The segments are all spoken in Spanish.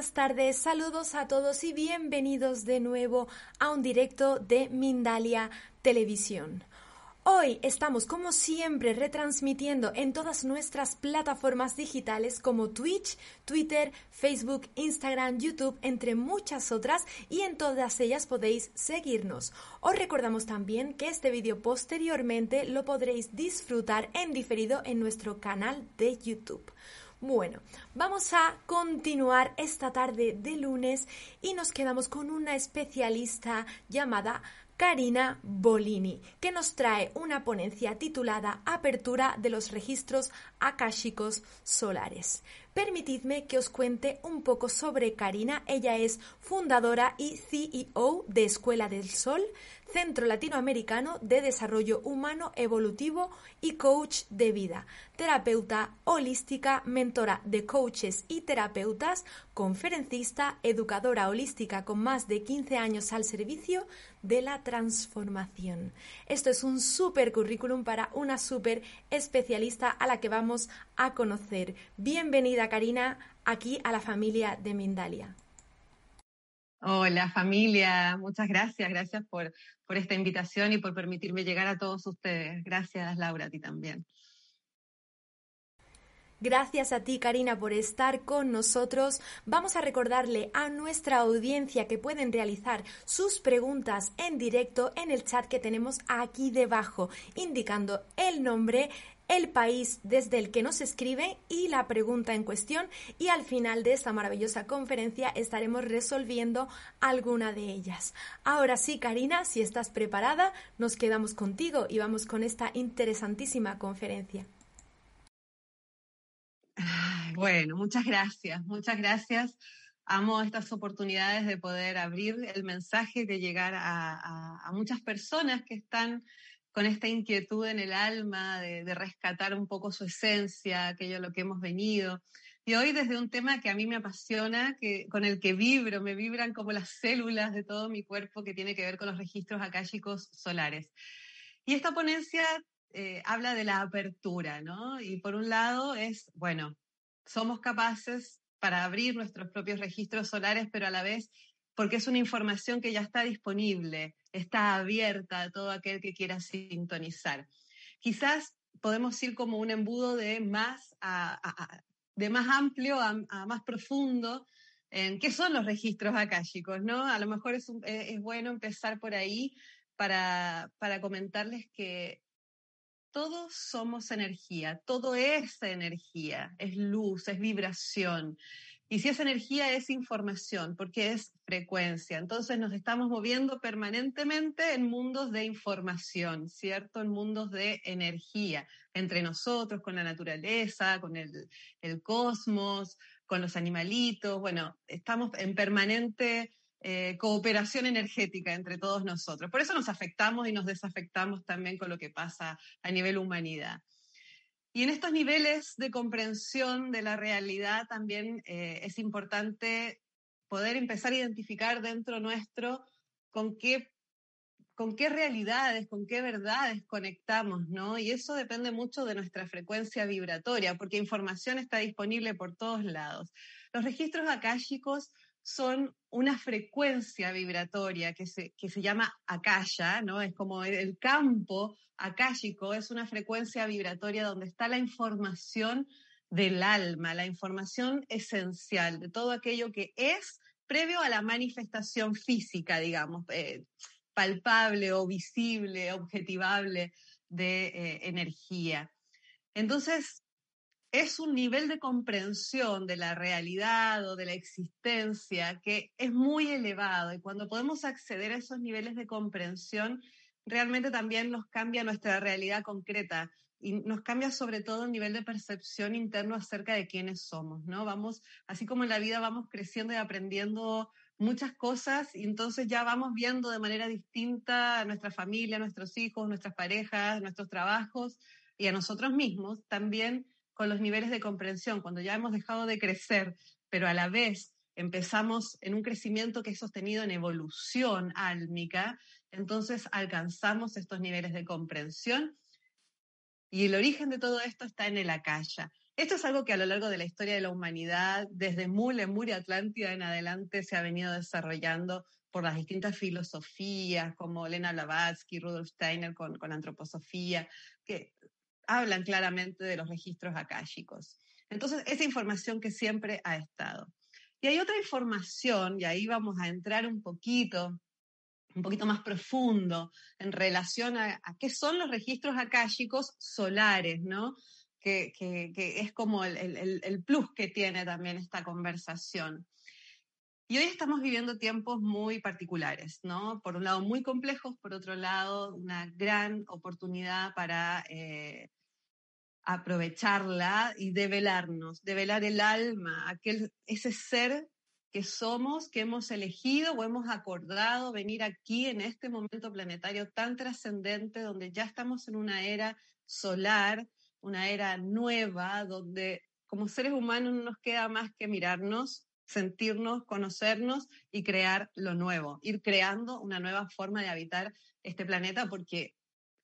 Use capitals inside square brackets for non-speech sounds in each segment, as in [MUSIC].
Buenas tardes, saludos a todos y bienvenidos de nuevo a un directo de Mindalia Televisión. Hoy estamos como siempre retransmitiendo en todas nuestras plataformas digitales como Twitch, Twitter, Facebook, Instagram, YouTube, entre muchas otras y en todas ellas podéis seguirnos. Os recordamos también que este vídeo posteriormente lo podréis disfrutar en diferido en nuestro canal de YouTube. Bueno, vamos a continuar esta tarde de lunes y nos quedamos con una especialista llamada Karina Bolini, que nos trae una ponencia titulada Apertura de los registros akáshicos solares. Permitidme que os cuente un poco sobre Karina. Ella es fundadora y CEO de Escuela del Sol, Centro Latinoamericano de Desarrollo Humano Evolutivo y coach de vida, terapeuta holística, mentora de coaches y terapeutas, conferencista, educadora holística con más de 15 años al servicio de la transformación. Esto es un super currículum para una super especialista a la que vamos a conocer. Bienvenida Karina aquí a la familia de Mindalia. Hola familia, muchas gracias, gracias por, por esta invitación y por permitirme llegar a todos ustedes. Gracias Laura, a ti también. Gracias a ti, Karina, por estar con nosotros. Vamos a recordarle a nuestra audiencia que pueden realizar sus preguntas en directo en el chat que tenemos aquí debajo, indicando el nombre, el país desde el que nos escribe y la pregunta en cuestión y al final de esta maravillosa conferencia estaremos resolviendo alguna de ellas. Ahora sí, Karina, si estás preparada, nos quedamos contigo y vamos con esta interesantísima conferencia. Bueno, muchas gracias, muchas gracias. Amo estas oportunidades de poder abrir el mensaje, de llegar a, muchas personas que están con esta inquietud en el alma de, rescatar un poco su esencia, aquello a lo que hemos venido. Y hoy desde un tema que a mí me apasiona, que, con el que vibro, me vibran como las células de todo mi cuerpo que tiene que ver con los registros akáshicos solares. Y esta ponencia eh, habla de la apertura, ¿no? Y por un lado es, bueno, somos capaces para abrir nuestros propios registros solares, pero a la vez porque es una información que ya está disponible, está abierta a todo aquel que quiera sintonizar. Quizás podemos ir como un embudo de más, de más amplio a, más profundo en qué son los registros akáshicos, ¿no? A lo mejor es, es bueno empezar por ahí para, para comentarles que todos somos energía, todo es energía, es luz, es vibración. Y si es energía, es información, porque es frecuencia. Entonces nos estamos moviendo permanentemente en mundos de información, ¿cierto? En mundos de energía, entre nosotros, con la naturaleza, con el, el cosmos, con los animalitos. Bueno, estamos en permanente eh, cooperación energética entre todos nosotros. Por eso nos afectamos y nos desafectamos también con lo que pasa a nivel humanidad. Y en estos niveles de comprensión de la realidad también eh, es importante poder empezar a identificar dentro nuestro con qué, con qué realidades, con qué verdades conectamos, ¿no? Y eso depende mucho de nuestra frecuencia vibratoria, porque información está disponible por todos lados. Los registros akáshicos son una frecuencia vibratoria que se, que se llama akasha, ¿no? Es como el campo akáshico, es una frecuencia vibratoria donde está la información del alma, la información esencial de todo aquello que es previo a la manifestación física, digamos, eh, palpable o visible, objetivable de eh, energía. Entonces, es un nivel de comprensión de la realidad o de la existencia que es muy elevado y cuando podemos acceder a esos niveles de comprensión, realmente también nos cambia nuestra realidad concreta y nos cambia sobre todo el nivel de percepción interno acerca de quiénes somos, ¿no? Vamos, así como en la vida vamos creciendo y aprendiendo muchas cosas y entonces ya vamos viendo de manera distinta a nuestra familia, a nuestros hijos, nuestras parejas, nuestros trabajos y a nosotros mismos, también con los niveles de comprensión, cuando ya hemos dejado de crecer, pero a la vez empezamos en un crecimiento que es sostenido en evolución álmica, entonces alcanzamos estos niveles de comprensión y el origen de todo esto está en el akasha. Esto es algo que a lo largo de la historia de la humanidad, desde Mule, y Atlántida en adelante, se ha venido desarrollando por las distintas filosofías, como Lena Blavatsky, Rudolf Steiner con, con antroposofía, que hablan claramente de los registros akáshicos. Entonces, esa información que siempre ha estado. Y hay otra información, y ahí vamos a entrar un poquito, un poquito más profundo en relación a, qué son los registros akáshicos solares, ¿no? Que, es como el, plus que tiene también esta conversación. Y hoy estamos viviendo tiempos muy particulares, ¿no? Por un lado muy complejos, por otro lado una gran oportunidad para eh, aprovecharla y develarnos, develar el alma, aquel, ese ser que somos, que hemos elegido o hemos acordado venir aquí en este momento planetario tan trascendente, donde ya estamos en una era solar, una era nueva, donde como seres humanos no nos queda más que mirarnos, sentirnos, conocernos y crear lo nuevo, ir creando una nueva forma de habitar este planeta porque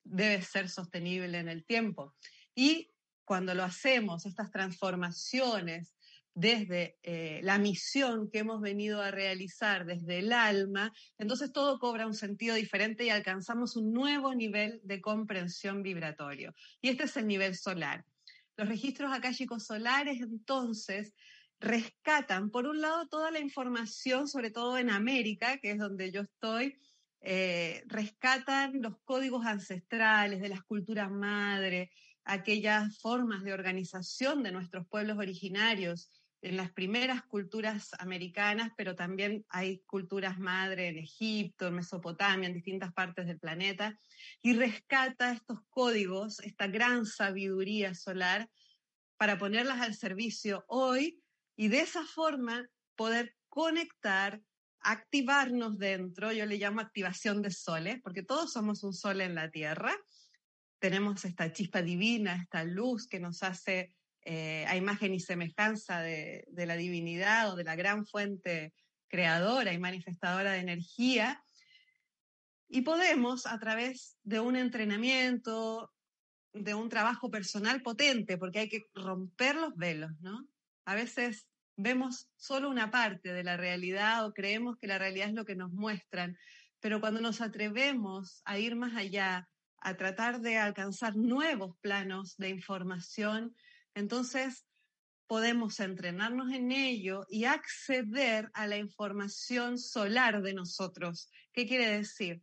debe ser sostenible en el tiempo. Y cuando lo hacemos, estas transformaciones desde eh, la misión que hemos venido a realizar desde el alma, entonces todo cobra un sentido diferente y alcanzamos un nuevo nivel de comprensión vibratorio. Y este es el nivel solar. Los registros akáshicos solares entonces rescatan, por un lado, toda la información, sobre todo en América, que es donde yo estoy, eh, rescatan los códigos ancestrales de las culturas madre, aquellas formas de organización de nuestros pueblos originarios en las primeras culturas americanas, pero también hay culturas madre en Egipto, en Mesopotamia, en distintas partes del planeta, y rescata estos códigos, esta gran sabiduría solar, para ponerlas al servicio hoy y de esa forma poder conectar, activarnos dentro, yo le llamo activación de soles, porque todos somos un sol en la Tierra, tenemos esta chispa divina, esta luz que nos hace eh, a imagen y semejanza de, de, la divinidad o de la gran fuente creadora y manifestadora de energía. Y podemos, a través de un entrenamiento, de un trabajo personal potente, porque hay que romper los velos, ¿no? A veces vemos solo una parte de la realidad o creemos que la realidad es lo que nos muestran, pero cuando nos atrevemos a ir más allá, a tratar de alcanzar nuevos planos de información, entonces podemos entrenarnos en ello y acceder a la información solar de nosotros. ¿Qué quiere decir?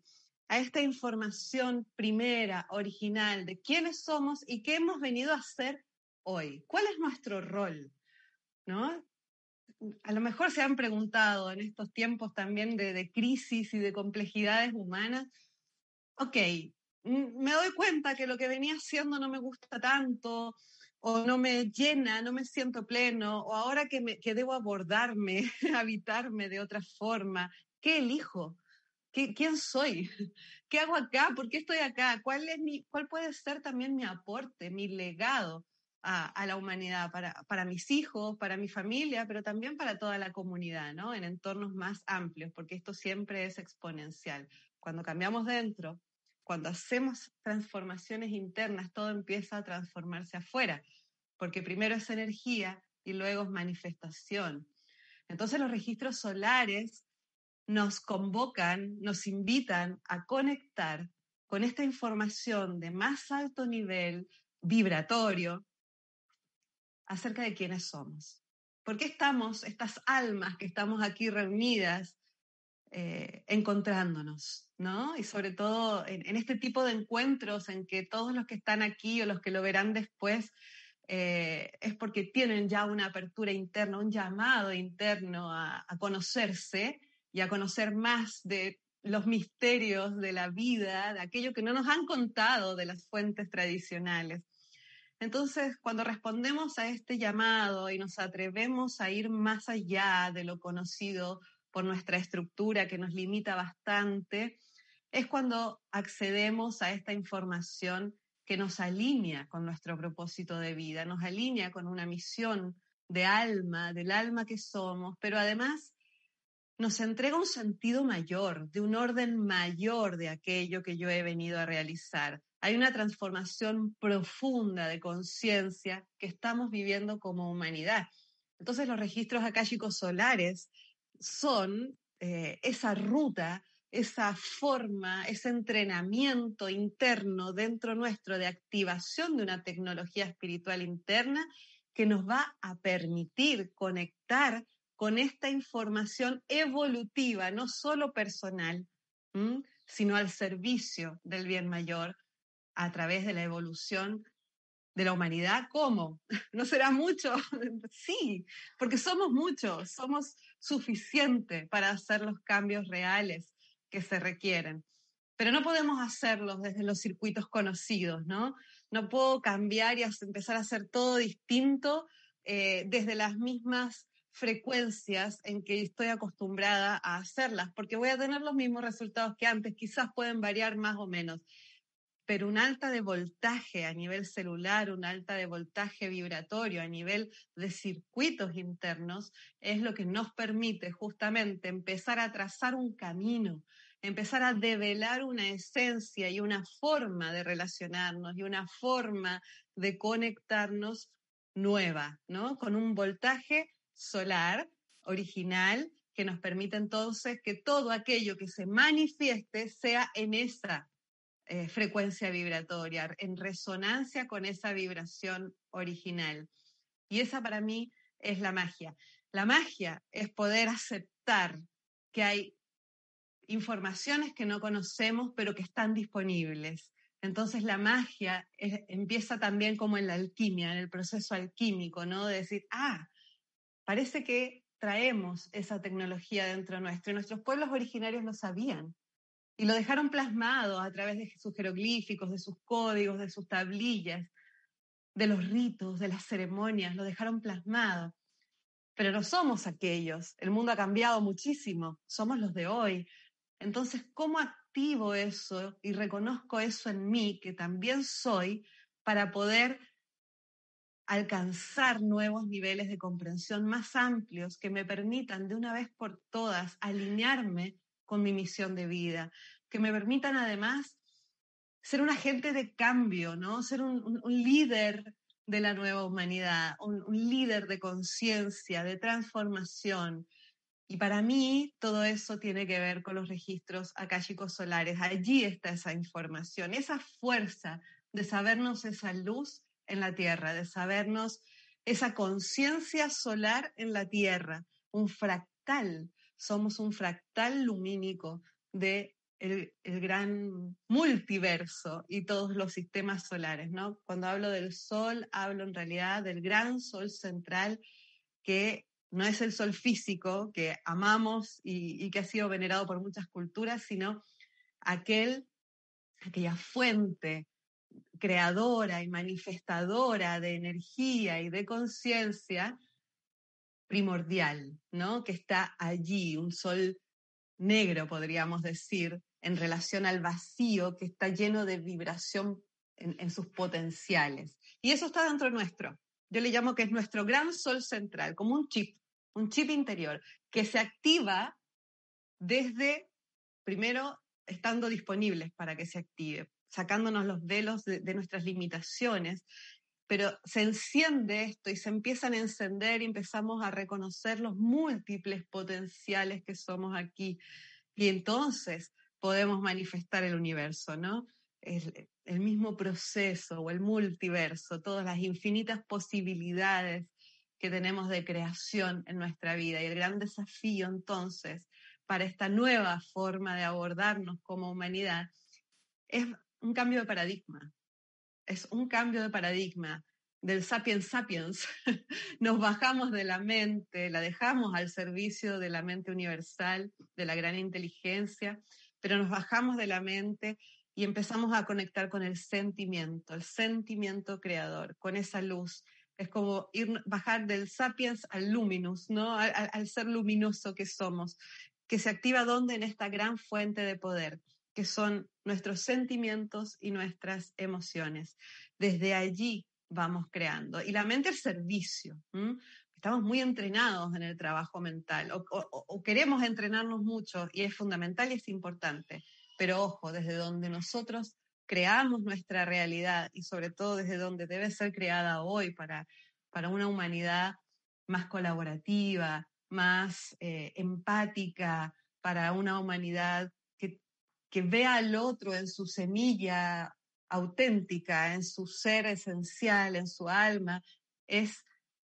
A esta información primera, original, de quiénes somos y qué hemos venido a hacer hoy. ¿Cuál es nuestro rol? ¿No? A lo mejor se han preguntado en estos tiempos también de, de crisis y de complejidades humanas, ok, me doy cuenta que lo que venía haciendo no me gusta tanto, o no me llena, no me siento pleno, o ahora que, me, que debo abordarme, [LAUGHS] habitarme de otra forma, ¿qué elijo? ¿Qué, ¿Quién soy? [LAUGHS] ¿Qué hago acá? ¿Por qué estoy acá? ¿Cuál, es mi, cuál puede ser también mi aporte, mi legado a, la humanidad, para, para, mis hijos, para mi familia, pero también para toda la comunidad, ¿no? En entornos más amplios, porque esto siempre es exponencial. Cuando cambiamos dentro, cuando hacemos transformaciones internas, todo empieza a transformarse afuera, porque primero es energía y luego es manifestación. Entonces los registros solares nos convocan, nos invitan a conectar con esta información de más alto nivel vibratorio acerca de quiénes somos. ¿Por qué estamos, estas almas que estamos aquí reunidas, eh, encontrándonos, ¿no? Y sobre todo en, este tipo de encuentros en que todos los que están aquí o los que lo verán después eh, es porque tienen ya una apertura interna, un llamado interno a, a conocerse y a conocer más de los misterios de la vida, de aquello que no nos han contado de las fuentes tradicionales. Entonces, cuando respondemos a este llamado y nos atrevemos a ir más allá de lo conocido por nuestra estructura que nos limita bastante, es cuando accedemos a esta información que nos alinea con nuestro propósito de vida, nos alinea con una misión de alma, del alma que somos, pero además nos entrega un sentido mayor, de un orden mayor de aquello que yo he venido a realizar, hay una transformación profunda de conciencia que estamos viviendo como humanidad. Entonces los registros akáshicos solares son eh, esa ruta, esa forma, ese entrenamiento interno dentro nuestro de activación de una tecnología espiritual interna que nos va a permitir conectar con esta información evolutiva, no solo personal, sino al servicio del bien mayor a través de la evolución de la humanidad. ¿Cómo? [LAUGHS] ¿No será mucho? [LAUGHS] sí, porque somos muchos, somos suficientes para hacer los cambios reales que se requieren. Pero no podemos hacerlos desde los circuitos conocidos, ¿no? No puedo cambiar y empezar a hacer todo distinto eh, desde las mismas frecuencias en que estoy acostumbrada a hacerlas, porque voy a tener los mismos resultados que antes, quizás pueden variar más o menos pero un alta de voltaje a nivel celular, un alta de voltaje vibratorio a nivel de circuitos internos, es lo que nos permite justamente empezar a trazar un camino, empezar a develar una esencia y una forma de relacionarnos y una forma de conectarnos nueva, ¿no? Con un voltaje solar original que nos permite entonces que todo aquello que se manifieste sea en esa eh, frecuencia vibratoria, en resonancia con esa vibración original. Y esa para mí es la magia. La magia es poder aceptar que hay informaciones que no conocemos, pero que están disponibles. Entonces la magia empieza también como en la alquimia, en el proceso alquímico, ¿no? De decir, ah, parece que traemos esa tecnología dentro nuestro. Y nuestros pueblos originarios lo sabían y lo dejaron plasmado a través de sus jeroglíficos, de sus códigos, de sus tablillas, de los ritos, de las ceremonias, lo dejaron plasmado. Pero no somos aquellos, el mundo ha cambiado muchísimo, somos los de hoy. Entonces, ¿cómo activo eso y reconozco eso en mí, que también soy, para poder alcanzar nuevos niveles de comprensión más amplios que me permitan de una vez por todas alinearme con mi misión de vida, que me permitan además ser un agente de cambio, ¿no? Ser un, líder de la nueva humanidad, un, líder de conciencia, de transformación. Y para mí todo eso tiene que ver con los registros akáshicos solares. Allí está esa información, esa fuerza de sabernos esa luz en la tierra, de sabernos esa conciencia solar en la tierra, un fractal somos un fractal lumínico de el, gran multiverso y todos los sistemas solares, ¿no? Cuando hablo del Sol, hablo en realidad del gran Sol central que no es el Sol físico que amamos y, y que ha sido venerado por muchas culturas, sino aquel, aquella fuente creadora y manifestadora de energía y de conciencia primordial, ¿no? Que está allí, un sol negro, podríamos decir, en relación al vacío que está lleno de vibración en, sus potenciales. Y eso está dentro nuestro. Yo le llamo que es nuestro gran sol central, como un chip, un chip interior, que se activa desde, primero, estando disponibles para que se active, sacándonos los velos de nuestras limitaciones pero se enciende esto y se empiezan a encender y empezamos a reconocer los múltiples potenciales que somos aquí. Y entonces podemos manifestar el universo, ¿no? El, mismo proceso o el multiverso, todas las infinitas posibilidades que tenemos de creación en nuestra vida. Y el gran desafío entonces para esta nueva forma de abordarnos como humanidad es un cambio de paradigma, es un cambio de paradigma del sapiens sapiens. [LAUGHS] Nos bajamos de la mente, la dejamos al servicio de la mente universal, de la gran inteligencia, pero nos bajamos de la mente y empezamos a conectar con el sentimiento, el sentimiento creador, con esa luz. Es como ir, bajar del sapiens al luminous, ¿no? Al, al ser luminoso que somos, que se activa donde en esta gran fuente de poder que son nuestros sentimientos y nuestras emociones. Desde allí vamos creando. Y la mente es servicio. Estamos muy entrenados en el trabajo mental o, queremos entrenarnos mucho y es fundamental y es importante. Pero ojo, desde donde nosotros creamos nuestra realidad y sobre todo desde donde debe ser creada hoy para, para una humanidad más colaborativa, más eh, empática, para una humanidad que, vea al otro en su semilla auténtica, en su ser esencial, en su alma, es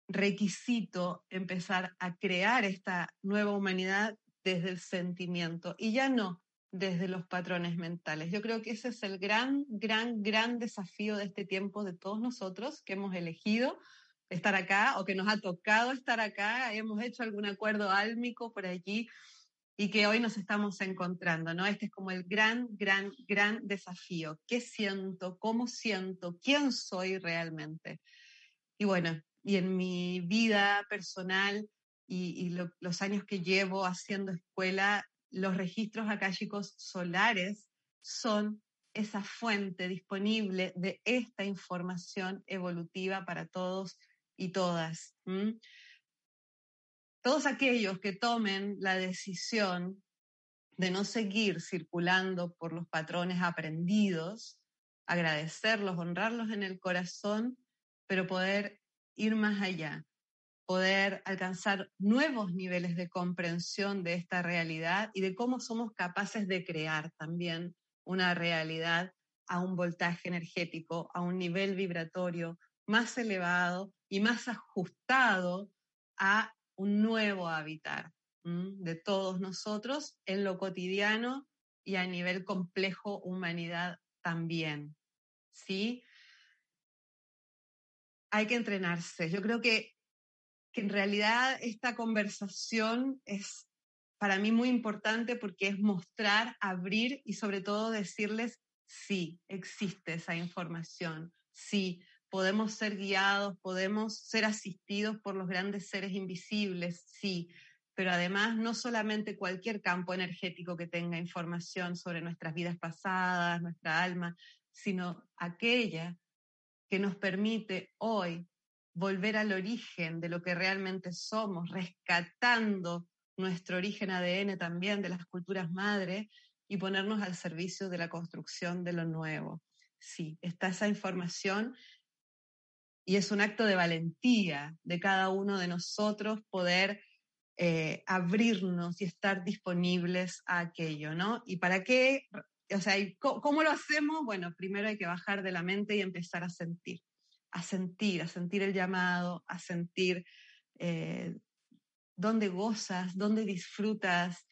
requisito empezar a crear esta nueva humanidad desde el sentimiento y ya no desde los patrones mentales. Yo creo que ese es el gran, gran, gran desafío de este tiempo de todos nosotros que hemos elegido estar acá o que nos ha tocado estar acá, hemos hecho algún acuerdo álmico por allí y que hoy nos estamos encontrando, ¿no? Este es como el gran, gran, gran desafío. ¿Qué siento? ¿Cómo siento? ¿Quién soy realmente? Y bueno, y en mi vida personal y, los años que llevo haciendo escuela, los registros akáshicos solares son esa fuente disponible de esta información evolutiva para todos y todas. Todos aquellos que tomen la decisión de no seguir circulando por los patrones aprendidos, agradecerlos, honrarlos en el corazón, pero poder ir más allá, poder alcanzar nuevos niveles de comprensión de esta realidad y de cómo somos capaces de crear también una realidad a un voltaje energético, a un nivel vibratorio más elevado y más ajustado a un nuevo habitar de todos nosotros en lo cotidiano y a nivel complejo humanidad también. ¿Sí? Hay que entrenarse. Yo creo que que en realidad esta conversación es para mí muy importante porque es mostrar, abrir y sobre todo decirles, sí, existe esa información, sí, podemos ser guiados, podemos ser asistidos por los grandes seres invisibles, sí, pero además no solamente cualquier campo energético que tenga información sobre nuestras vidas pasadas, nuestra alma, sino aquella que nos permite hoy volver al origen de lo que realmente somos, rescatando nuestro origen ADN también de las culturas madres y ponernos al servicio de la construcción de lo nuevo. Sí, está esa información y es un acto de valentía de cada uno de nosotros poder eh, abrirnos y estar disponibles a aquello, ¿no? ¿Y para qué? O sea, ¿cómo lo hacemos? Bueno, primero hay que bajar de la mente y empezar a sentir a sentir, a sentir el llamado, a sentir eh, dónde gozas, dónde disfrutas,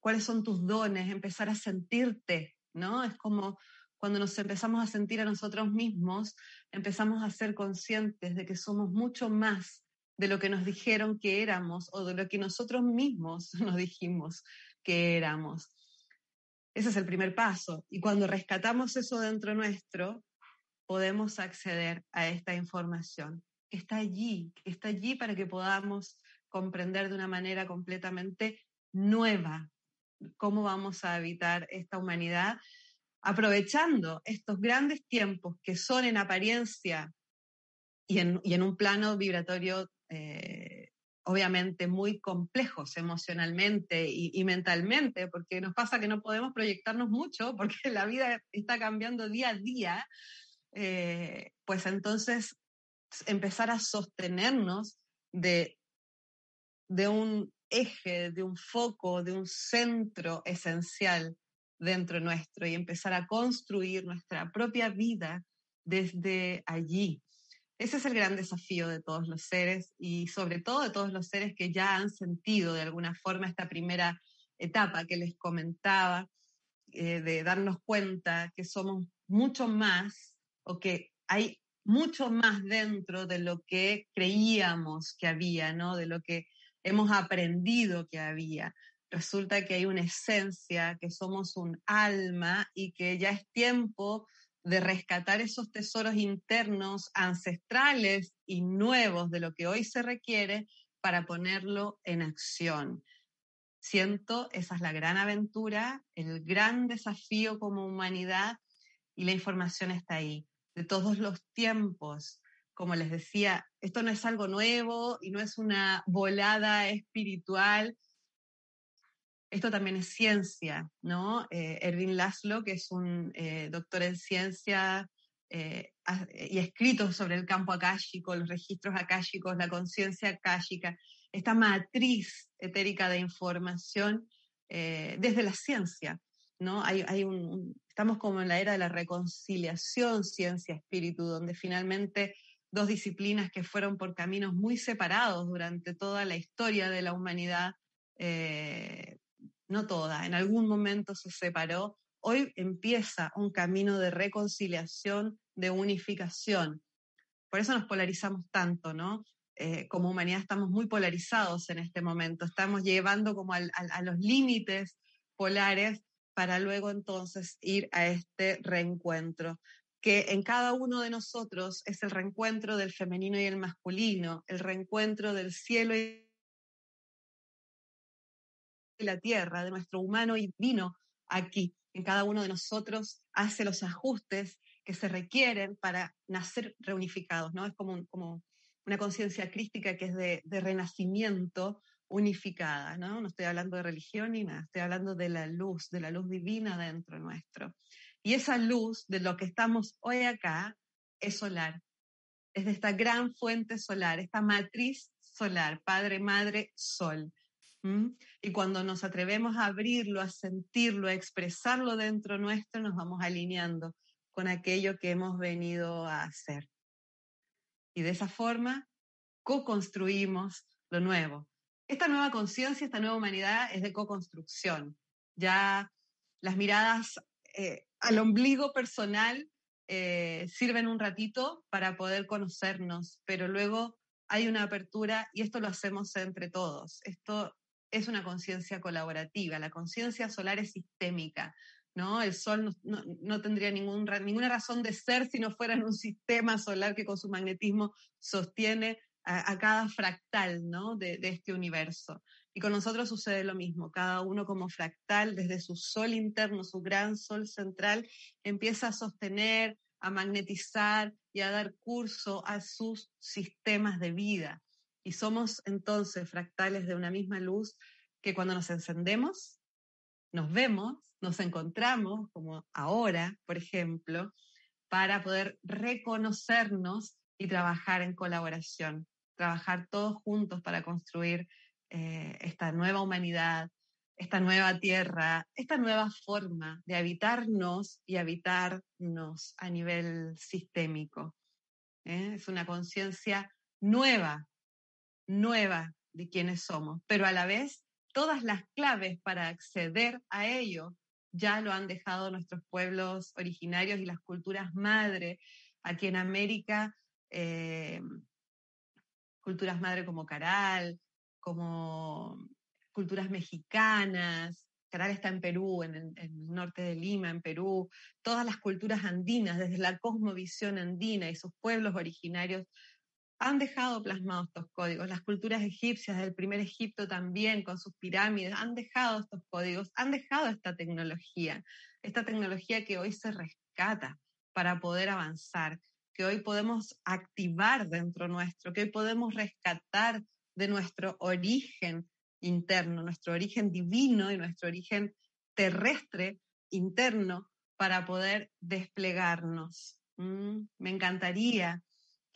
cuáles son tus dones, empezar a sentirte, ¿no? Es como cuando nos empezamos a sentir a nosotros mismos, empezamos a ser conscientes de que somos mucho más de lo que nos dijeron que éramos o de lo que nosotros mismos [LAUGHS] nos dijimos que éramos. Ese es el primer paso. Y cuando rescatamos eso dentro nuestro, podemos acceder a esta información está allí, está allí para que podamos comprender de una manera completamente nueva cómo vamos a habitar esta humanidad, aprovechando estos grandes tiempos que son en apariencia y en, un plano vibratorio eh, obviamente muy complejos emocionalmente y, mentalmente, porque nos pasa que no podemos proyectarnos mucho, porque [LAUGHS] la vida está cambiando día a día, eh, pues entonces empezar a sostenernos de, de un eje, de un foco, de un centro esencial dentro nuestro y empezar a construir nuestra propia vida desde allí. Ese es el gran desafío de todos los seres y sobre todo de todos los seres que ya han sentido de alguna forma esta primera etapa que les comentaba, eh, de darnos cuenta que somos mucho más o que hay mucho más dentro de lo que creíamos que había, ¿no? De lo que hemos aprendido que había. Resulta que hay una esencia, que somos un alma y que ya es tiempo de rescatar esos tesoros internos, ancestrales y nuevos de lo que hoy se requiere para ponerlo en acción. Siento, esa es la gran aventura, el gran desafío como humanidad y la información está ahí de todos los tiempos. Como les decía, esto no es algo nuevo y no es una volada espiritual. Esto también es ciencia, ¿no? Eh, Erwin Laszlo, que es un eh, doctor en ciencia eh, y escrito sobre el campo akáshico, los registros akáshicos, la conciencia akáshica, esta matriz etérica de información desde la ciencia, ¿no? Hay, hay un, estamos como en la era de la reconciliación ciencia-espíritu, donde finalmente dos disciplinas que fueron por caminos muy separados durante toda la historia de la humanidad, eh, no toda, en algún momento se separó, hoy empieza un camino de reconciliación, de unificación. Por eso nos polarizamos tanto, ¿no? Eh, como humanidad estamos muy polarizados en este momento, estamos llevando como a los límites polares para luego entonces ir a este reencuentro que en cada uno de nosotros es el reencuentro del femenino y el masculino, el reencuentro del cielo y la tierra, de nuestro humano y divino aquí. En cada uno de nosotros hace los ajustes que se requieren para nacer reunificados, ¿no? Es como, como una conciencia crística que es de, de, renacimiento unificada, ¿no? No estoy hablando de religión ni nada, estoy hablando de la luz, de la luz divina dentro nuestro. Y esa luz de lo que estamos hoy acá es solar. Es de esta gran fuente solar, esta matriz solar, Padre, Madre, Sol. Y cuando nos atrevemos a abrirlo, a sentirlo, a expresarlo dentro nuestro, nos vamos alineando con aquello que hemos venido a hacer. Y de esa forma co-construimos lo nuevo. Esta nueva conciencia, esta nueva humanidad es de co-construcción. Ya las miradas eh, al ombligo personal eh, sirven un ratito para poder conocernos, pero luego hay una apertura y esto lo hacemos entre todos. Esto es una conciencia colaborativa, la conciencia solar es sistémica, ¿no? El Sol no, tendría ningún, ninguna razón de ser si no fuera en un sistema solar que con su magnetismo sostiene a, cada fractal, ¿no? de, este universo. Y con nosotros sucede lo mismo, cada uno como fractal, desde su sol interno, su gran sol central, empieza a sostener, a magnetizar y a dar curso a sus sistemas de vida. Y somos entonces fractales de una misma luz que cuando nos encendemos, nos vemos, nos encontramos, como ahora, por ejemplo, para poder reconocernos y trabajar en colaboración, trabajar todos juntos para construir eh, esta nueva humanidad, esta nueva tierra, esta nueva forma de habitarnos y habitarnos a nivel sistémico. ¿eh? Es una conciencia nueva, nueva de quienes somos, pero a la vez todas las claves para acceder a ello ya lo han dejado nuestros pueblos originarios y las culturas madre. Aquí en América, eh, culturas madre como Caral, como culturas mexicanas, Caral está en Perú, en el, norte de Lima, en Perú, todas las culturas andinas, desde la cosmovisión andina y sus pueblos originarios, han dejado plasmados estos códigos. Las culturas egipcias del primer Egipto también, con sus pirámides, han dejado estos códigos, han dejado esta tecnología, esta tecnología que hoy se rescata para poder avanzar, que hoy podemos activar dentro nuestro, que hoy podemos rescatar de nuestro origen interno, nuestro origen divino y nuestro origen terrestre interno para poder desplegarnos. Mm, me encantaría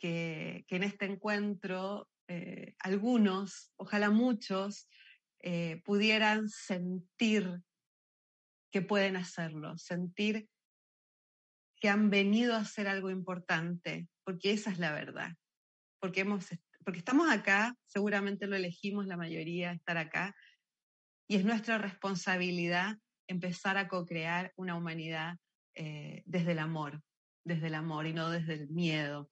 que, en este encuentro eh, algunos, ojalá muchos, eh, pudieran sentir que pueden hacerlo, sentir que han venido a hacer algo importante, porque esa es la verdad, porque hemos porque estamos acá, seguramente lo elegimos la mayoría, estar acá, y es nuestra responsabilidad empezar a co-crear una humanidad eh, desde el amor, desde el amor y no desde el miedo.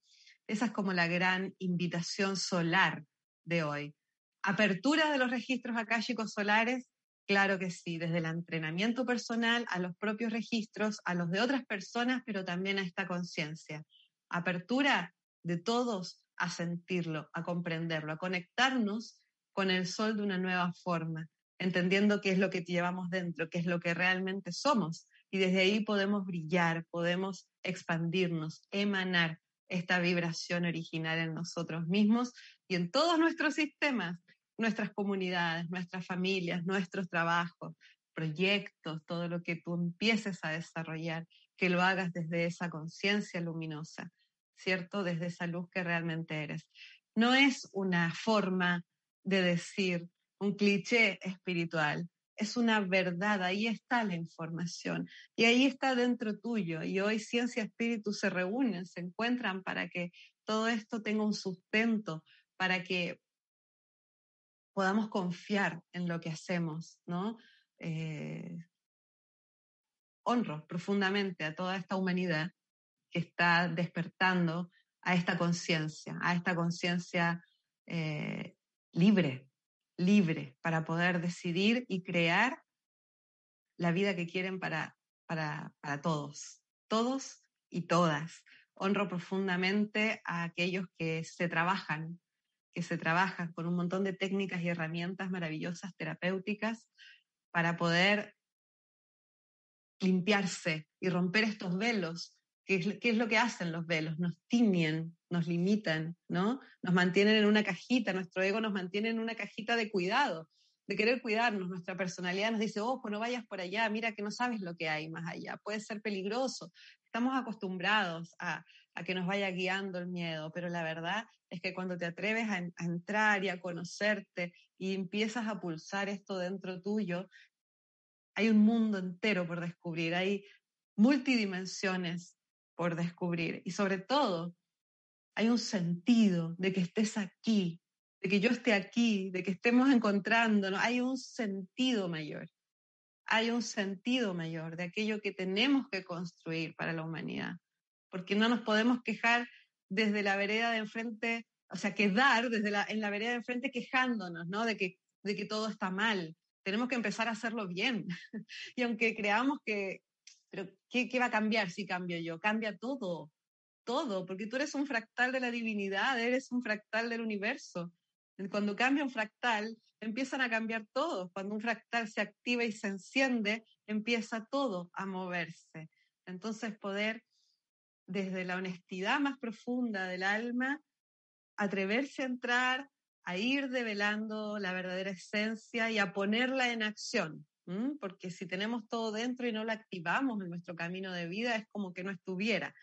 Esa es como la gran invitación solar de hoy. Apertura de los registros akáshicos solares, claro que sí, desde el entrenamiento personal a los propios registros, a los de otras personas, pero también a esta conciencia. Apertura de todos a sentirlo, a comprenderlo, a conectarnos con el sol de una nueva forma, entendiendo qué es lo que llevamos dentro, qué es lo que realmente somos. Y desde ahí podemos brillar, podemos expandirnos, emanar esta vibración original en nosotros mismos y en todos nuestros sistemas, nuestras comunidades, nuestras familias, nuestros trabajos, proyectos, todo lo que tú empieces a desarrollar, que lo hagas desde esa conciencia luminosa, ¿cierto? Desde esa luz que realmente eres. No es una forma de decir un cliché espiritual, es una verdad, ahí está la información y ahí está dentro tuyo. Y hoy ciencia y espíritu se reúnen, se encuentran para que todo esto tenga un sustento, para que podamos confiar en lo que hacemos, ¿no? Eh, honro profundamente a toda esta humanidad que está despertando a esta conciencia, a esta conciencia eh, libre, libre para poder decidir y crear la vida que quieren para, para, para todos, todos y todas. Honro profundamente a aquellos que se trabajan, que se trabajan con un montón de técnicas y herramientas maravillosas terapéuticas para poder limpiarse y romper estos velos ¿Qué es, lo que hacen los velos? Nos tiñen, nos limitan, ¿no? Nos mantienen en una cajita, nuestro ego nos mantiene en una cajita de cuidado, de querer cuidarnos. Nuestra personalidad nos dice, ojo, no vayas por allá, mira que no sabes lo que hay más allá, puede ser peligroso. Estamos acostumbrados a, que nos vaya guiando el miedo, pero la verdad es que cuando te atreves a, a entrar y a conocerte y empiezas a pulsar esto dentro tuyo, hay un mundo entero por descubrir, hay multidimensiones por descubrir. Y sobre todo, hay un sentido de que estés aquí, de que yo esté aquí, de que estemos encontrándonos. Hay un sentido mayor. Hay un sentido mayor de aquello que tenemos que construir para la humanidad. Porque no nos podemos quejar desde la vereda de enfrente, o sea, quedar desde la, en la vereda de enfrente quejándonos, ¿no? De que, de que todo está mal. Tenemos que empezar a hacerlo bien. [LAUGHS] y aunque creamos que, pero ¿qué, ¿qué va a cambiar si cambio yo? Cambia todo, todo, porque tú eres un fractal de la divinidad, eres un fractal del universo. Cuando cambia un fractal, empiezan a cambiar todo. Cuando un fractal se activa y se enciende, empieza todo a moverse. Entonces poder, desde la honestidad más profunda del alma, atreverse a entrar, a ir develando la verdadera esencia y a ponerla en acción porque si tenemos todo dentro y no lo activamos en nuestro camino de vida, es como que no estuviera.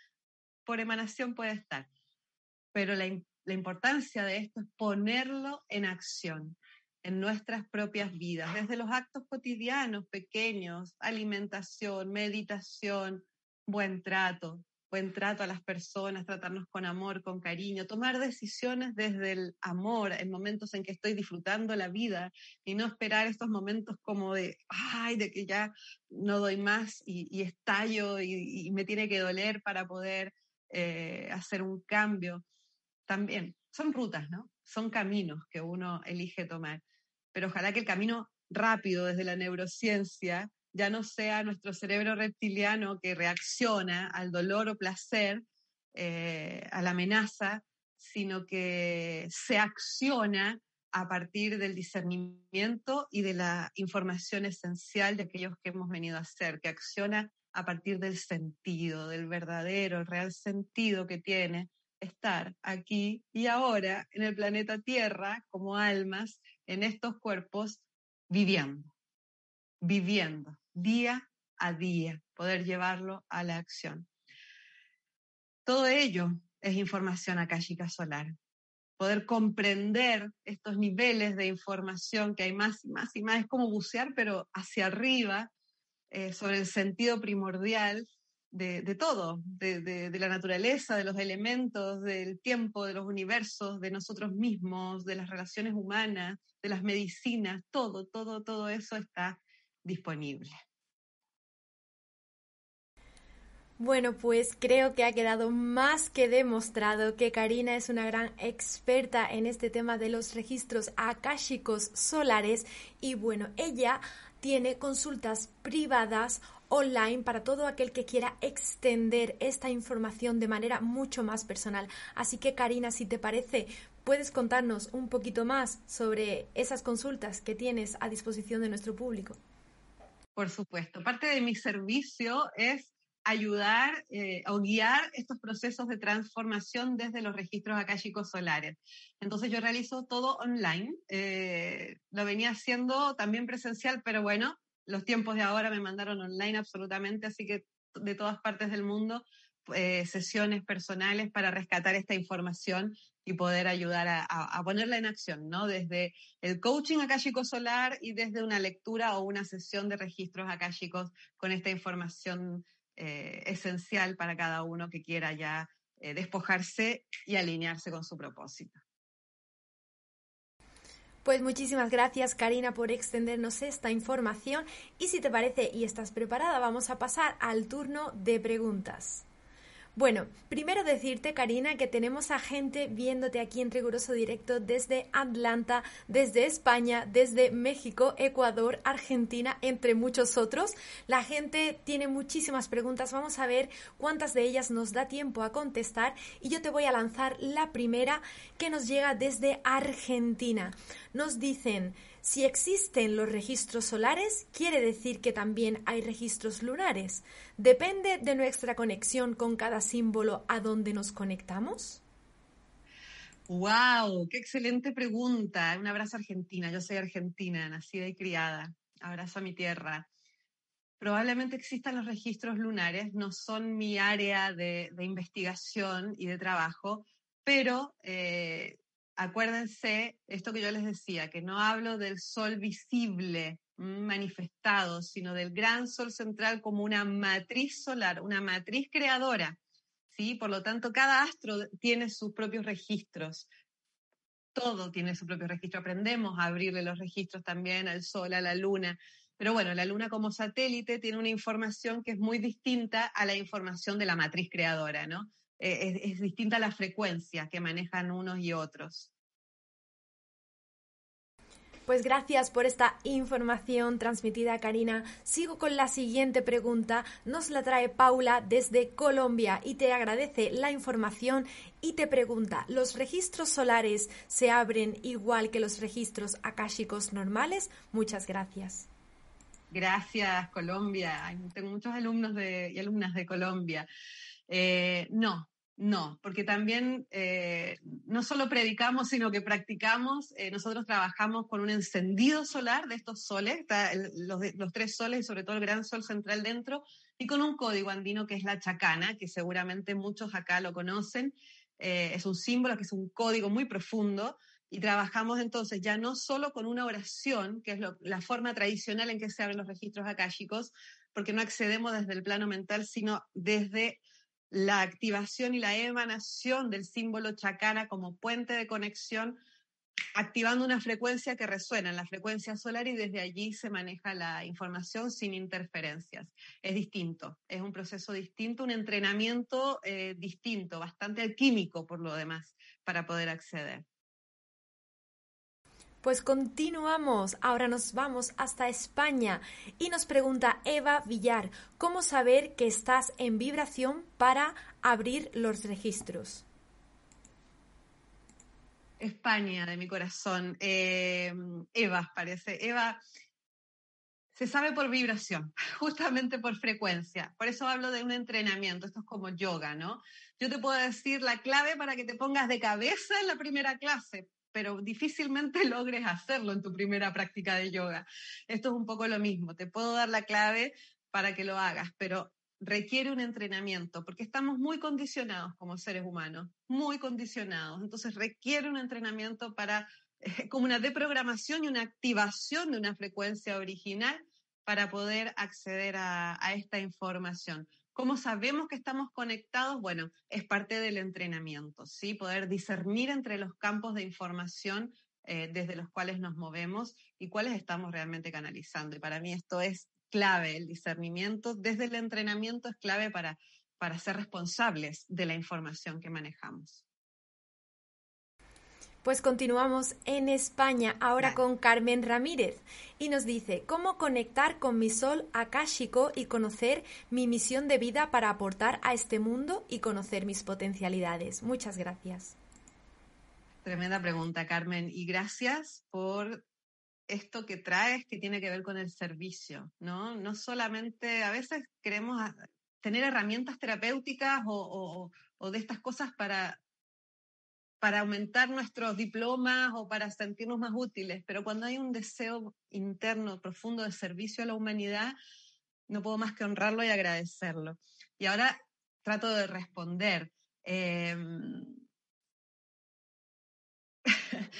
Por emanación puede estar, pero la, importancia de esto es ponerlo en acción en nuestras propias vidas, desde los actos cotidianos pequeños, alimentación, meditación, buen trato, buen trato a las personas, tratarnos con amor, con cariño, tomar decisiones desde el amor en momentos en que estoy disfrutando la vida y no esperar estos momentos como de, ay, de que ya no doy más y, estallo y, me tiene que doler para poder eh, hacer un cambio. También son rutas, ¿no? Son caminos que uno elige tomar, pero ojalá que el camino rápido desde la neurociencia ya no sea nuestro cerebro reptiliano que reacciona al dolor o placer, eh, a la amenaza, sino que se acciona a partir del discernimiento y de la información esencial de aquellos que hemos venido a ser, que acciona a partir del sentido, del verdadero, real sentido que tiene estar aquí y ahora en el planeta Tierra como almas en estos cuerpos viviendo, viviendo día a día, poder llevarlo a la acción. Todo ello es información akáshica solar. Poder comprender estos niveles de información que hay más y más y más, es como bucear, pero hacia arriba, eh, sobre el sentido primordial de, todo, de, de, la naturaleza, de los elementos, del tiempo, de los universos, de nosotros mismos, de las relaciones humanas, de las medicinas, todo, todo, todo eso está disponible. Bueno, pues creo que ha quedado más que demostrado que Karina es una gran experta en este tema de los registros akáshicos solares y bueno, ella tiene consultas privadas online para todo aquel que quiera extender esta información de manera mucho más personal. Así que Karina, si te parece, puedes contarnos un poquito más sobre esas consultas que tienes a disposición de nuestro público. Por supuesto, parte de mi servicio es ayudar eh, o guiar estos procesos de transformación desde los registros akáshicos solares. Entonces yo realizo todo online. Eh, lo venía haciendo también presencial, pero bueno, los tiempos de ahora me mandaron online absolutamente, así que de todas partes del mundo, eh, sesiones personales para rescatar esta información y poder ayudar a, ponerla en acción, ¿no? Desde el coaching akáshico solar y desde una lectura o una sesión de registros akáshicos con esta información eh, esencial para cada uno que quiera ya eh, despojarse y alinearse con su propósito. Pues muchísimas gracias Karina por extendernos esta información y si te parece y estás preparada vamos a pasar al turno de preguntas. Bueno, primero decirte, Karina, que tenemos a gente viéndote aquí en riguroso directo desde Atlanta, desde España, desde México, Ecuador, Argentina, entre muchos otros. La gente tiene muchísimas preguntas. Vamos a ver cuántas de ellas nos da tiempo a contestar. Y yo te voy a lanzar la primera que nos llega desde Argentina. Nos dicen, si existen los registros solares, quiere decir que también hay registros lunares. ¿Depende de nuestra conexión con cada símbolo a donde nos conectamos? ¡Wow! ¡Qué excelente pregunta! Un abrazo Argentina. Yo soy argentina, nacida y criada. Abrazo a mi tierra. Probablemente existan los registros lunares, no son mi área de, investigación y de trabajo, pero eh, acuérdense esto que yo les decía, que no hablo del sol visible mm, manifestado, sino del gran sol central como una matriz solar, una matriz creadora. ¿sí? Por lo tanto, cada astro tiene sus propios registros. Todo tiene su propio registro. Aprendemos a abrirle los registros también al sol, a la luna. Pero bueno, la luna como satélite tiene una información que es muy distinta a la información de la matriz creadora, ¿no? Eh, es, distinta la frecuencia que manejan unos y otros. Pues gracias por esta información transmitida, Karina. Sigo con la siguiente pregunta. Nos la trae Paula desde Colombia y te agradece la información y te pregunta, ¿los registros solares se abren igual que los registros akáshicos normales? Muchas gracias. Gracias, Colombia. Tengo muchos alumnos y alumnas de Colombia. Eh, no, no, porque también eh, no solo predicamos, sino que practicamos. Eh, nosotros trabajamos con un encendido solar de estos soles, los, los, tres soles y sobre todo el gran sol central dentro, y con un código andino que es la chacana, que seguramente muchos acá lo conocen. es un símbolo que es un código muy profundo. Y trabajamos entonces ya no solo con una oración, que es la forma tradicional en que se abren los registros akáshicos, porque no accedemos desde el plano mental, sino desde la activación y la emanación del símbolo chacana como puente de conexión, activando una frecuencia que resuena en la frecuencia solar y desde allí se maneja la información sin interferencias. Es distinto, es un proceso distinto, un entrenamiento eh, distinto, bastante alquímico por lo demás, para poder acceder. Pues continuamos, ahora nos vamos hasta España y nos pregunta Eva Villar, ¿cómo saber que estás en vibración para abrir los registros? España, de mi corazón. Eh, Eva, parece. Eva, se sabe por vibración, [LAUGHS] justamente por frecuencia. Por eso hablo de un entrenamiento. Esto es como yoga, ¿no? Yo te puedo decir la clave para que te pongas de cabeza en la primera clase, pero difícilmente [LAUGHS] logres hacerlo en tu primera práctica de yoga. Esto es un poco lo mismo. Te puedo dar la clave para que lo hagas, pero requiere un entrenamiento, porque estamos muy condicionados como seres humanos, muy condicionados. Entonces requiere un entrenamiento para, eh, como una deprogramación y una activación de una frecuencia original para poder acceder a esta información. ¿Cómo sabemos que estamos conectados? Bueno, es parte del entrenamiento, ¿sí? Poder discernir entre los campos de información eh, desde los cuales nos movemos y cuáles estamos realmente canalizando. Y para mí esto es clave, el discernimiento desde el entrenamiento es clave para, para ser responsables de la información que manejamos. Pues continuamos en España, ahora con Carmen Ramírez, y nos dice, ¿cómo conectar con mi sol akáshico y conocer mi misión de vida para aportar a este mundo y conocer mis potencialidades? Muchas gracias. Tremenda pregunta, Carmen, y gracias por esto que traes que tiene que ver con el servicio, ¿no? No solamente, a veces queremos tener herramientas terapéuticas o, de estas cosas para, para aumentar nuestros diplomas o para sentirnos más útiles, pero cuando hay un deseo interno profundo de servicio a la humanidad, no puedo más que honrarlo y agradecerlo. Y ahora trato de responder. Em, [LAUGHS]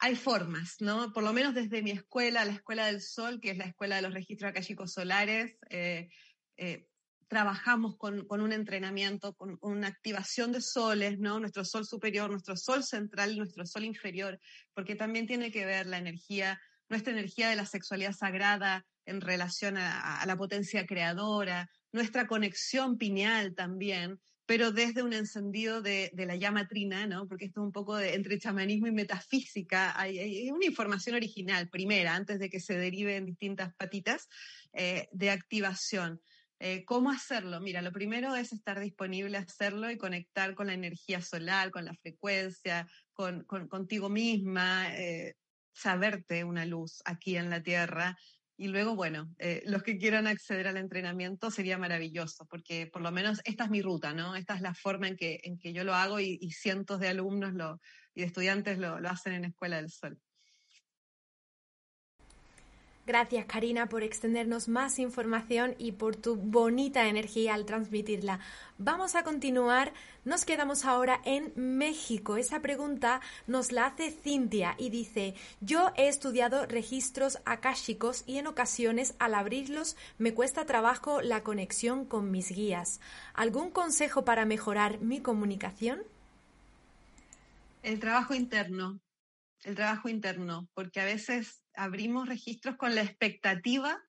hay formas, ¿no? Por lo menos desde mi escuela, la Escuela del Sol, que es la escuela de los registros acálicos solares, eh, eh, trabajamos con, un entrenamiento, con, una activación de soles, ¿no? Nuestro sol superior, nuestro sol central y nuestro sol inferior, porque también tiene que ver la energía, nuestra energía de la sexualidad sagrada en relación a la potencia creadora, nuestra conexión pineal también, pero desde un encendido de, la llama trina, ¿no? Porque esto es un poco de, entre chamanismo y metafísica. Hay, una información original, primera, antes de que se derive en distintas patitas, eh, de activación. Eh, ¿Cómo hacerlo? Mira, lo primero es estar disponible a hacerlo y conectar con la energía solar, con la frecuencia, con, contigo misma, eh, saberte una luz aquí en la Tierra y luego, bueno, eh, los que quieran acceder al entrenamiento sería maravilloso, porque por lo menos esta es mi ruta, ¿no? Esta es la forma en que, en que yo lo hago y, cientos de alumnos y de estudiantes lo, lo hacen en Escuela del Sol. Gracias Karina por extendernos más información y por tu bonita energía al transmitirla. Vamos a continuar, nos quedamos ahora en México. Esa pregunta nos la hace Cintia y dice, yo he estudiado registros akáshicos y en ocasiones al abrirlos me cuesta trabajo la conexión con mis guías. ¿Algún consejo para mejorar mi comunicación? El trabajo interno, el trabajo interno, porque a veces abrimos registros con la expectativa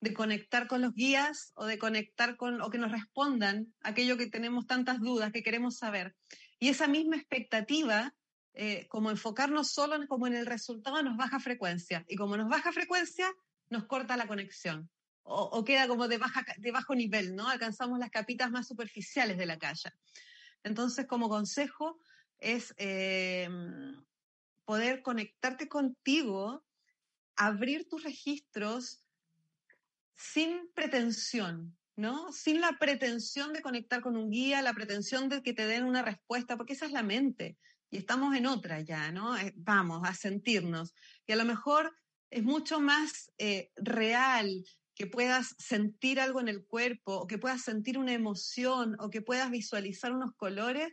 de conectar con los guías o de conectar con, o que nos respondan aquello que tenemos tantas dudas, que queremos saber. Y esa misma expectativa, eh, como enfocarnos solo en, como en el resultado, nos baja frecuencia. Y como nos baja frecuencia, nos corta la conexión. O, queda como de, baja, de bajo nivel, ¿no? Alcanzamos las capitas más superficiales de la calle. Entonces, como consejo, es eh, poder conectarte contigo, abrir tus registros sin pretensión, ¿no? Sin la pretensión de conectar con un guía, la pretensión de que te den una respuesta, porque esa es la mente y estamos en otra ya, ¿no? Eh, vamos a sentirnos. Y a lo mejor es mucho más eh, real que puedas sentir algo en el cuerpo, o que puedas sentir una emoción, o que puedas visualizar unos colores,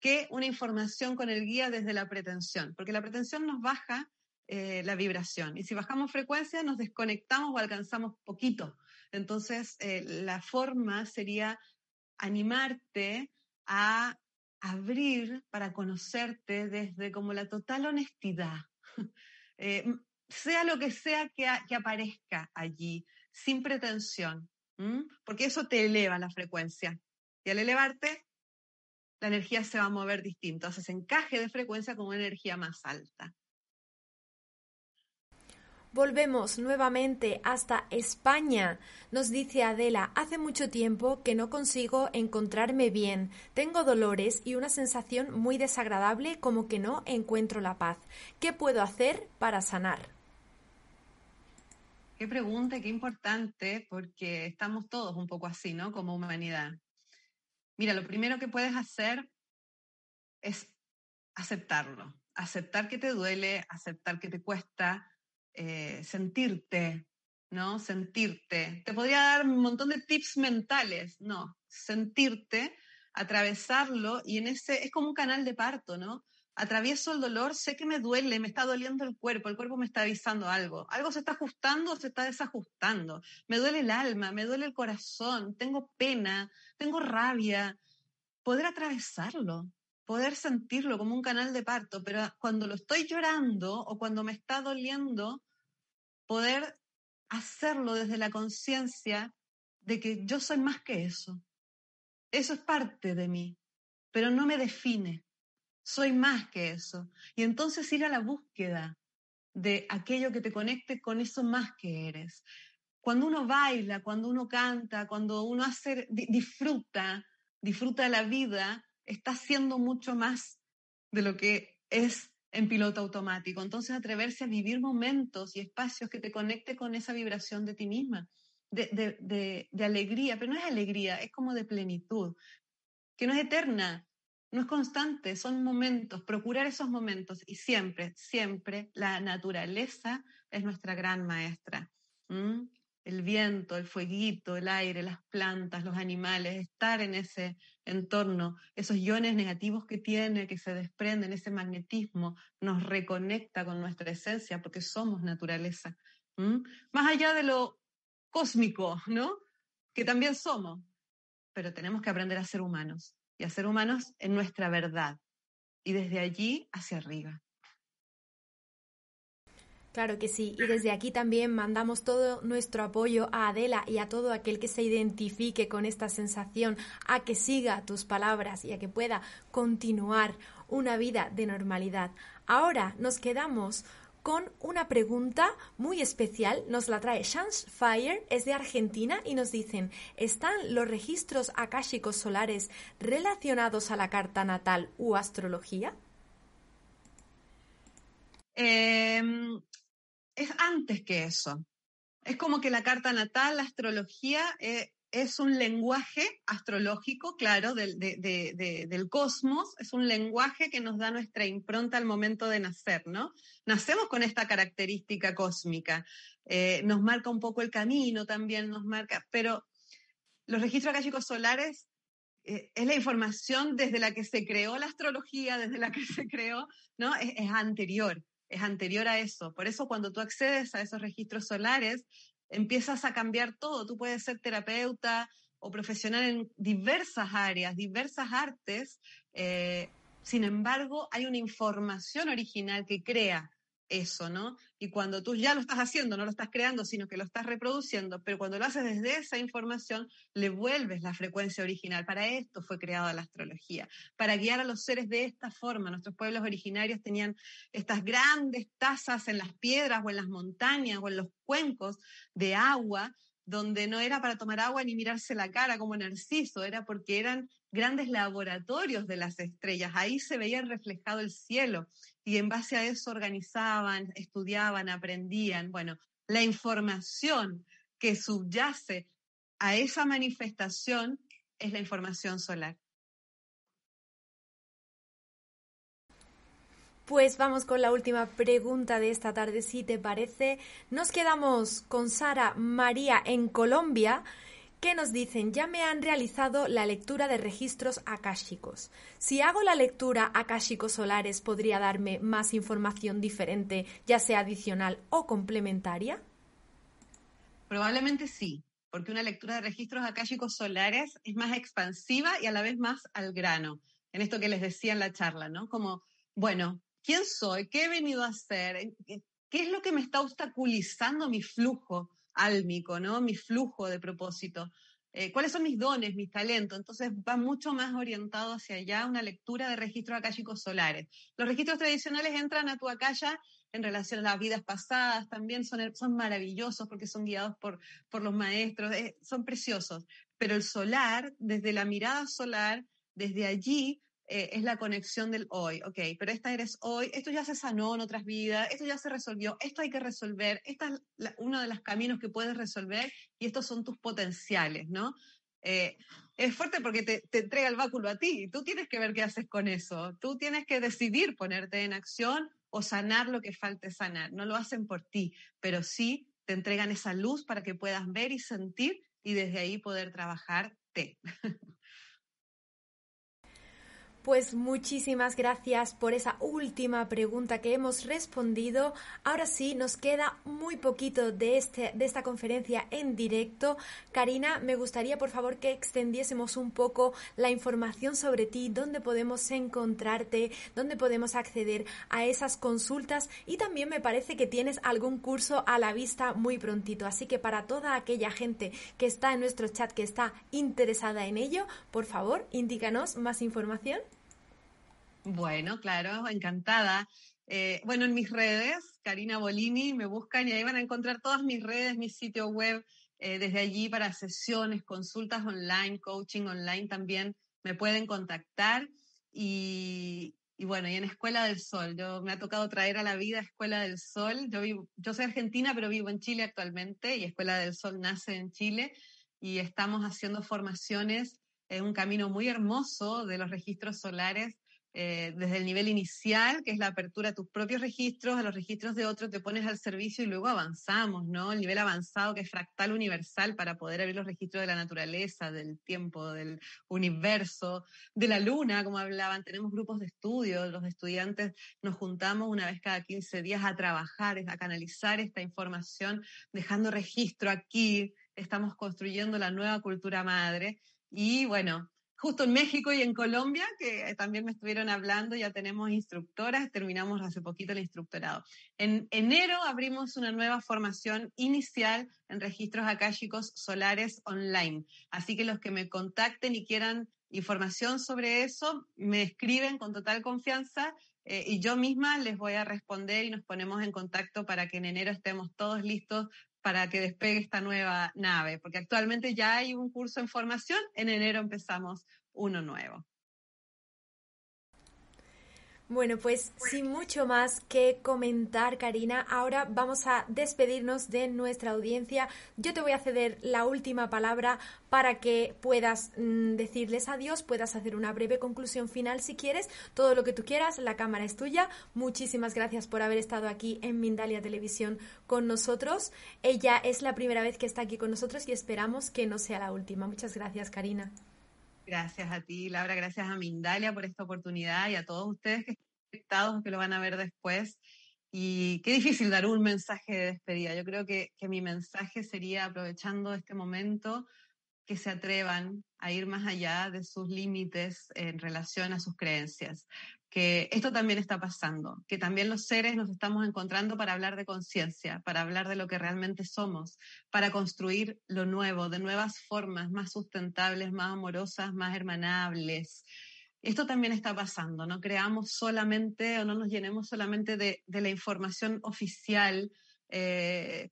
que una información con el guía desde la pretensión, porque la pretensión nos baja eh, la vibración y si bajamos frecuencia nos desconectamos o alcanzamos poquito. Entonces, eh, la forma sería animarte a abrir para conocerte desde como la total honestidad, [LAUGHS] eh, sea lo que sea que, aparezca allí, sin pretensión, porque eso te eleva la frecuencia. Y al elevarte, la energía se va a mover distinto, haces encaje de frecuencia con una energía más alta. Volvemos nuevamente hasta España. Nos dice Adela, hace mucho tiempo que no consigo encontrarme bien. Tengo dolores y una sensación muy desagradable como que no encuentro la paz. ¿Qué puedo hacer para sanar? Qué pregunta, qué importante, porque estamos todos un poco así, ¿no? Como humanidad. Mira, lo primero que puedes hacer es aceptarlo, aceptar que te duele, aceptar que te cuesta, eh, sentirte, ¿no? Sentirte. Te podría dar un montón de tips mentales, no, sentirte, atravesarlo y en ese, es como un canal de parto, ¿no? Atravieso el dolor, sé que me duele, me está doliendo el cuerpo, el cuerpo me está avisando algo, algo se está ajustando o se está desajustando, me duele el alma, me duele el corazón, tengo pena, tengo rabia, poder atravesarlo, poder sentirlo como un canal de parto, pero cuando lo estoy llorando o cuando me está doliendo, poder hacerlo desde la conciencia de que yo soy más que eso. Eso es parte de mí, pero no me define. Soy más que eso. Y entonces ir a la búsqueda de aquello que te conecte con eso más que eres. Cuando uno baila, cuando uno canta, cuando uno hace, disfruta, disfruta la vida, está haciendo mucho más de lo que es en piloto automático. Entonces, atreverse a vivir momentos y espacios que te conecte con esa vibración de ti misma. de, alegría, pero no es alegría, es como de plenitud, que no es eterna, no es constante, son momentos, procurar esos momentos y siempre, siempre la naturaleza es nuestra gran maestra. El viento, el fueguito, el aire, las plantas, los animales, estar en ese entorno, esos iones negativos que tiene, que se desprenden, ese magnetismo, nos reconecta con nuestra esencia porque somos naturaleza. Más allá de lo cósmico, ¿no? Que también somos, pero tenemos que aprender a ser humanos y a ser humanos en nuestra verdad y desde allí hacia arriba. Claro que sí, y desde aquí también mandamos todo nuestro apoyo a Adela y a todo aquel que se identifique con esta sensación, a que siga tus palabras y a que pueda continuar una vida de normalidad. Ahora nos quedamos con una pregunta muy especial. Nos la trae Chance Fire, es de Argentina y nos dicen, ¿están los registros akáshicos solares relacionados a la carta natal u astrología? Em, es antes que eso. Es como que la carta natal, la astrología, eh, es un lenguaje astrológico, claro, del, cosmos, es un lenguaje que nos da nuestra impronta al momento de nacer, ¿no? Nacemos con esta característica cósmica, eh, nos marca un poco el camino también, nos marca, pero los registros akáshicos solares eh, es la información desde la que se creó la astrología, desde la que se creó, ¿no? Es, anterior, es anterior a eso. Por eso cuando tú accedes a esos registros solares, empiezas a cambiar todo. Tú puedes ser terapeuta o profesional en diversas áreas, diversas artes. Eh, sin embargo, hay una información original que crea eso, ¿no? Y cuando tú ya lo estás haciendo, no lo estás creando, sino que lo estás reproduciendo, pero cuando lo haces desde esa información, le vuelves la frecuencia original. Para esto fue creada la astrología, para guiar a los seres de esta forma. Nuestros pueblos originarios tenían estas grandes tazas en las piedras o en las montañas o en los cuencos de agua donde no era para tomar agua ni mirarse la cara como Narciso, era porque eran grandes laboratorios de las estrellas. Ahí se veía reflejado el cielo y en base a eso organizaban, estudiaban, aprendían. Bueno, la información que subyace a esa manifestación es la información solar. Pues vamos con la última pregunta de esta tarde, si te parece. Nos quedamos con Sara María en Colombia, que nos dicen, ya me han realizado la lectura de registros akáshicos. Si hago la lectura akáshicos solares, ¿podría darme más información diferente, ya sea adicional o complementaria? Probablemente sí, porque una lectura de registros akáshicos solares es más expansiva y a la vez más al grano. En esto que les decía en la charla, ¿no? Como, bueno, quién soy, qué he venido a hacer, qué es lo que me está obstaculizando mi flujo álmico, ¿no? Mi flujo de propósito. Eh, ¿Cuáles son mis dones, mis talentos? Entonces va mucho más orientado hacia allá una lectura de registros akáshicos solares. Los registros tradicionales entran a tu akasha en relación a las vidas pasadas, también son, son maravillosos porque son guiados por, por los maestros, eh, son preciosos. Pero el solar, desde la mirada solar, desde allí eh, es la conexión del hoy, ok, pero esta eres hoy, esto ya se sanó en otras vidas, esto ya se resolvió, esto hay que resolver, esta es uno de los caminos que puedes resolver y estos son tus potenciales, ¿no? Eh, es fuerte porque te, te, entrega el báculo a ti, tú tienes que ver qué haces con eso, tú tienes que decidir ponerte en acción o sanar lo que falte sanar, no lo hacen por ti, pero sí te entregan esa luz para que puedas ver y sentir y desde ahí poder trabajarte. [LAUGHS] Pues muchísimas gracias por esa última pregunta que hemos respondido. Ahora sí, nos queda muy poquito de, este, de esta conferencia en directo. Karina, me gustaría por favor que extendiésemos un poco la información sobre ti, dónde podemos encontrarte, dónde podemos acceder a esas consultas y también me parece que tienes algún curso a la vista muy prontito. Así que para toda aquella gente que está en nuestro chat, que está interesada en ello, por favor, indícanos más información. Bueno, claro, encantada. Eh, bueno, en mis redes, Karina Bolini, me buscan y ahí van a encontrar todas mis redes, mi sitio web, eh, desde allí para sesiones, consultas online, coaching online también me pueden contactar. Y, y bueno, y en Escuela del Sol. Yo me ha tocado traer a la vida Escuela del Sol. Yo vivo, yo soy argentina, pero vivo en Chile actualmente y Escuela del Sol nace en Chile y estamos haciendo formaciones en un camino muy hermoso de los registros solares eh, desde el nivel inicial, que es la apertura a tus propios registros, a los registros de otros, te pones al servicio y luego avanzamos, ¿no? El nivel avanzado que es fractal universal para poder abrir los registros de la naturaleza, del tiempo, del universo, de la luna, como hablaban. Tenemos grupos de estudio, los estudiantes nos juntamos una vez cada 15 días a trabajar, a canalizar esta información, dejando registro aquí. Estamos construyendo la nueva cultura madre. Y bueno, justo en México y en Colombia, que también me estuvieron hablando, ya tenemos instructoras, terminamos hace poquito el instructorado. En enero abrimos una nueva formación inicial en registros akáshicos solares online. Así que los que me contacten y quieran información sobre eso, me escriben con total confianza eh, y yo misma les voy a responder y nos ponemos en contacto para que en enero estemos todos listos para que despegue esta nueva nave, porque actualmente ya hay un curso en formación, en enero empezamos uno nuevo. Bueno, pues sin mucho más que comentar, Karina, ahora vamos a despedirnos de nuestra audiencia. Yo te voy a ceder la última palabra para que puedas mm, decirles adiós, puedas hacer una breve conclusión final si quieres, todo lo que tú quieras, la cámara es tuya. Muchísimas gracias por haber estado aquí en Mindalia Televisión con nosotros. Ella es la primera vez que está aquí con nosotros y esperamos que no sea la última. Muchas gracias, Karina. Gracias a ti, Laura, gracias a Mindalia por esta oportunidad y a todos ustedes que están conectados, que lo van a ver después. Y qué difícil dar un mensaje de despedida. Yo creo que, que mi mensaje sería, aprovechando este momento, que se atrevan a ir más allá de sus límites en relación a sus creencias que esto también está pasando, que también los seres nos estamos encontrando para hablar de conciencia, para hablar de lo que realmente somos, para construir lo nuevo, de nuevas formas más sustentables, más amorosas, más hermanables. Esto también está pasando, no creamos solamente o no nos llenemos solamente de, la información oficial. Eh,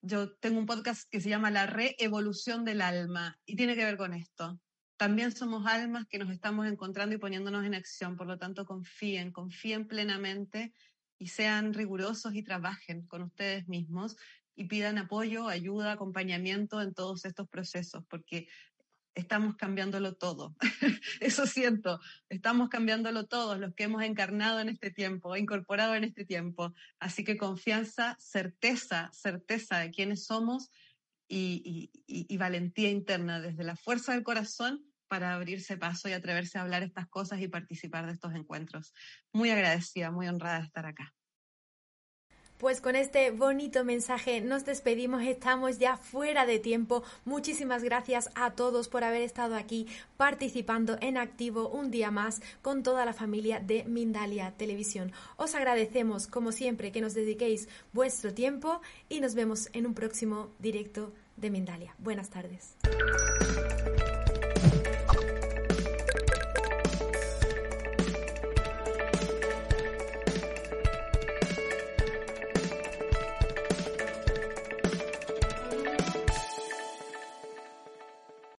yo tengo un podcast que se llama La Reevolución del Alma y tiene que ver con esto también somos almas que nos estamos encontrando y poniéndonos en acción. Por lo tanto, confíen, confíen plenamente y sean rigurosos y trabajen con ustedes mismos y pidan apoyo, ayuda, acompañamiento en todos estos procesos, porque estamos cambiándolo todo. [LAUGHS] Eso siento, estamos cambiándolo todos los que hemos encarnado en este tiempo, incorporado en este tiempo. Así que confianza, certeza, certeza de quiénes somos y, y valentía interna desde la fuerza del corazón para abrirse paso y atreverse a hablar estas cosas y participar de estos encuentros. Muy agradecida, muy honrada de estar acá. Pues con este bonito mensaje nos despedimos, estamos ya fuera de tiempo. Muchísimas gracias a todos por haber estado aquí participando en activo un día más con toda la familia de Mindalia Televisión. Os agradecemos, como siempre, que nos dediquéis vuestro tiempo y nos vemos en un próximo directo de Mindalia. Buenas tardes.